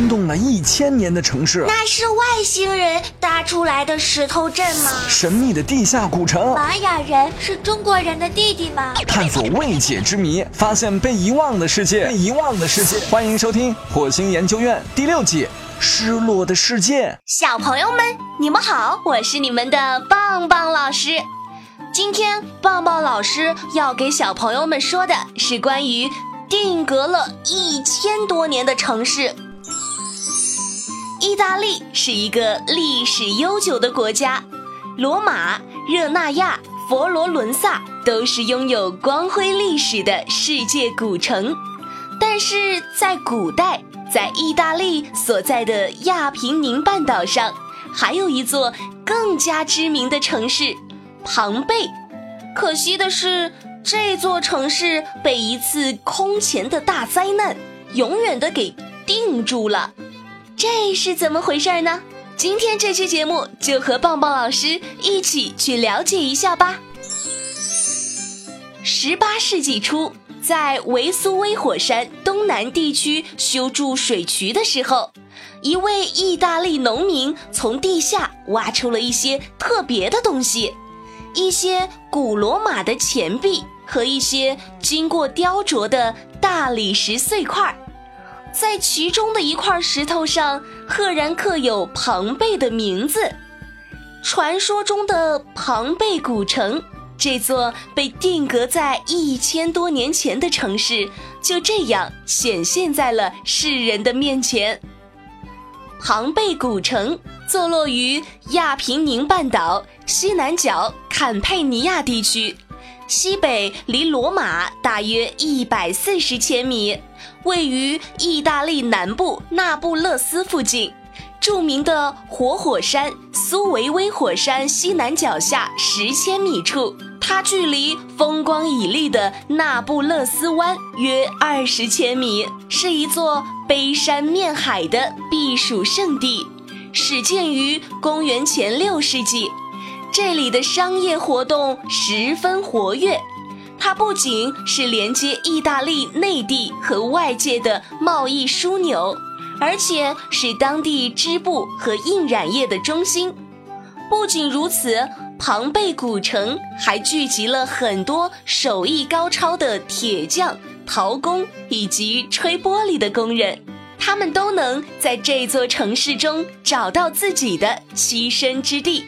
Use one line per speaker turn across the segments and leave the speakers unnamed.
惊动了一千年的城市。
那是外星人搭出来的石头镇吗？
神秘的地下古城。
玛雅人是中国人的弟弟吗？
探索未解之谜，发现被遗忘的世界。被遗忘的世界，欢迎收听《火星研究院》第六季《失落的世界》。
小朋友们，你们好，我是你们的棒棒老师。今天棒棒老师要给小朋友们说的是关于定格了一千多年的城市。意大利是一个历史悠久的国家，罗马、热那亚、佛罗伦萨都是拥有光辉历史的世界古城。但是在古代，在意大利所在的亚平宁半岛上，还有一座更加知名的城市。庞贝，可惜的是，这座城市被一次空前的大灾难永远的给定住了。这是怎么回事呢？今天这期节目就和棒棒老师一起去了解一下吧。十八世纪初，在维苏威火山东南地区修筑水渠的时候，一位意大利农民从地下挖出了一些特别的东西。一些古罗马的钱币和一些经过雕琢的大理石碎块，在其中的一块石头上赫然刻有庞贝的名字。传说中的庞贝古城，这座被定格在一千多年前的城市，就这样显现在了世人的面前。庞贝古城坐落于亚平宁半岛西南角坎佩尼亚地区，西北离罗马大约一百四十千米，位于意大利南部那不勒斯附近，著名的活火山苏维威火山西南脚下十千米处。它距离风光旖旎的那不勒斯湾约二十千米，是一座背山面海的避暑胜地，始建于公元前六世纪。这里的商业活动十分活跃，它不仅是连接意大利内地和外界的贸易枢纽，而且是当地织布和印染业的中心。不仅如此。庞贝古城还聚集了很多手艺高超的铁匠、陶工以及吹玻璃的工人，他们都能在这座城市中找到自己的栖身之地。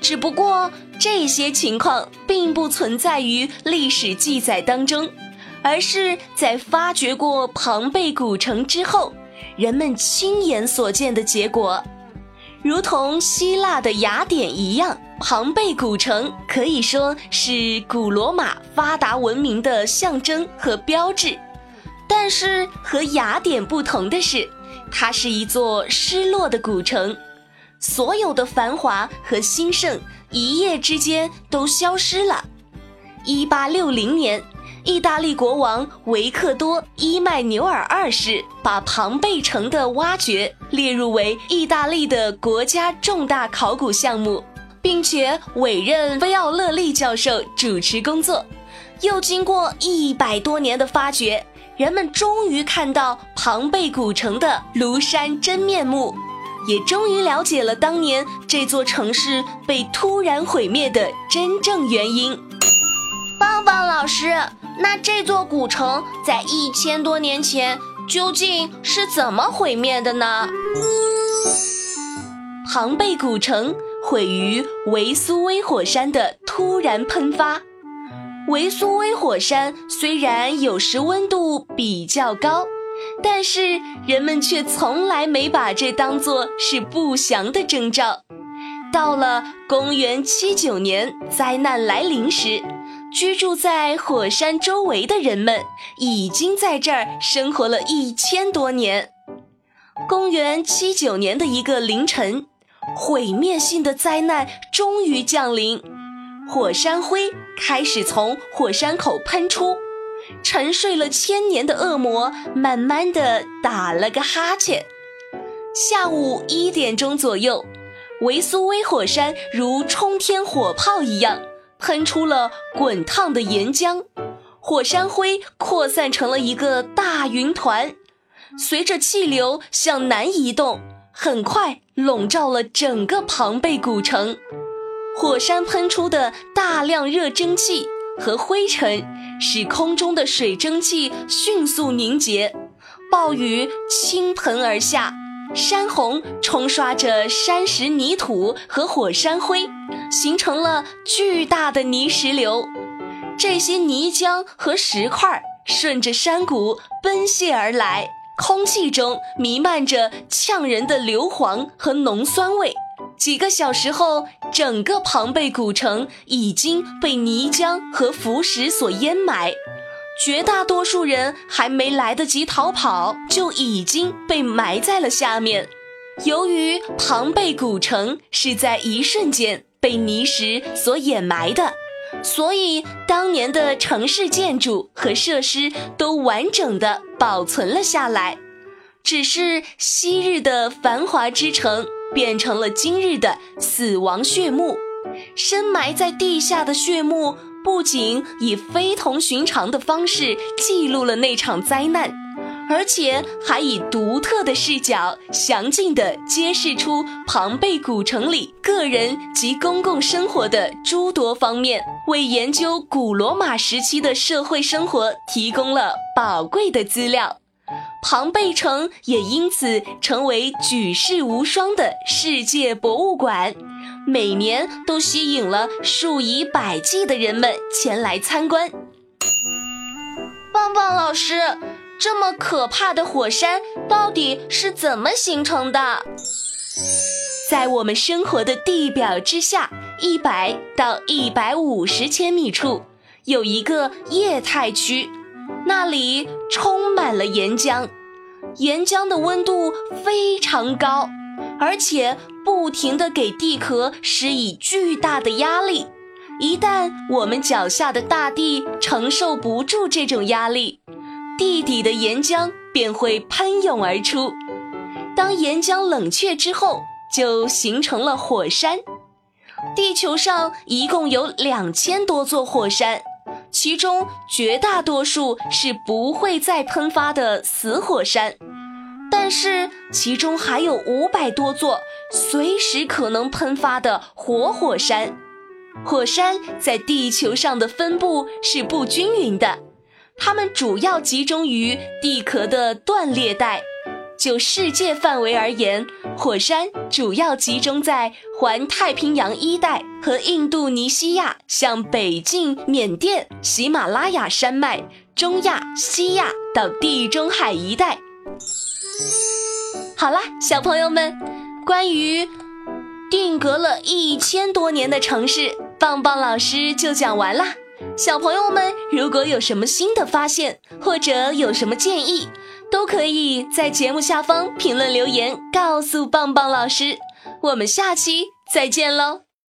只不过这些情况并不存在于历史记载当中，而是在发掘过庞贝古城之后，人们亲眼所见的结果。如同希腊的雅典一样，庞贝古城可以说是古罗马发达文明的象征和标志。但是和雅典不同的是，它是一座失落的古城，所有的繁华和兴盛一夜之间都消失了。一八六零年。意大利国王维克多·伊麦纽尔二世把庞贝城的挖掘列入为意大利的国家重大考古项目，并且委任菲奥勒利教授主持工作。又经过一百多年的发掘，人们终于看到庞贝古城的庐山真面目，也终于了解了当年这座城市被突然毁灭的真正原因。棒棒老师。那这座古城在一千多年前究竟是怎么毁灭的呢？庞贝古城毁于维苏威火山的突然喷发。维苏威火山虽然有时温度比较高，但是人们却从来没把这当作是不祥的征兆。到了公元七九年，灾难来临时。居住在火山周围的人们已经在这儿生活了一千多年。公元七九年的一个凌晨，毁灭性的灾难终于降临，火山灰开始从火山口喷出，沉睡了千年的恶魔慢慢的打了个哈欠。下午一点钟左右，维苏威火山如冲天火炮一样。喷出了滚烫的岩浆，火山灰扩散成了一个大云团。随着气流向南移动，很快笼罩了整个庞贝古城。火山喷出的大量热蒸汽和灰尘，使空中的水蒸气迅速凝结，暴雨倾盆而下，山洪冲刷着山石、泥土和火山灰，形成了巨大的泥石流。这些泥浆和石块顺着山谷奔泻而来，空气中弥漫着呛人的硫磺和浓酸味。几个小时后，整个庞贝古城已经被泥浆和浮石所淹埋，绝大多数人还没来得及逃跑，就已经被埋在了下面。由于庞贝古城是在一瞬间被泥石所掩埋的，所以当年的城市建筑和设施都完整的保存了下来，只是昔日的繁华之城。变成了今日的死亡血墓，深埋在地下的血墓不仅以非同寻常的方式记录了那场灾难，而且还以独特的视角详尽地揭示出庞贝古城里个人及公共生活的诸多方面，为研究古罗马时期的社会生活提供了宝贵的资料。庞贝城也因此成为举世无双的世界博物馆，每年都吸引了数以百计的人们前来参观。棒棒老师，这么可怕的火山到底是怎么形成的？在我们生活的地表之下，一百到一百五十千米处，有一个液态区。那里充满了岩浆，岩浆的温度非常高，而且不停地给地壳施以巨大的压力。一旦我们脚下的大地承受不住这种压力，地底的岩浆便会喷涌而出。当岩浆冷却之后，就形成了火山。地球上一共有两千多座火山。其中绝大多数是不会再喷发的死火山，但是其中还有五百多座随时可能喷发的活火山。火山在地球上的分布是不均匀的，它们主要集中于地壳的断裂带。就世界范围而言，火山主要集中在环太平洋一带和印度尼西亚向北境缅甸、喜马拉雅山脉、中亚、西亚到地中海一带。好啦，小朋友们，关于定格了一千多年的城市，棒棒老师就讲完啦。小朋友们，如果有什么新的发现，或者有什么建议，都可以在节目下方评论留言，告诉棒棒老师。我们下期再见喽！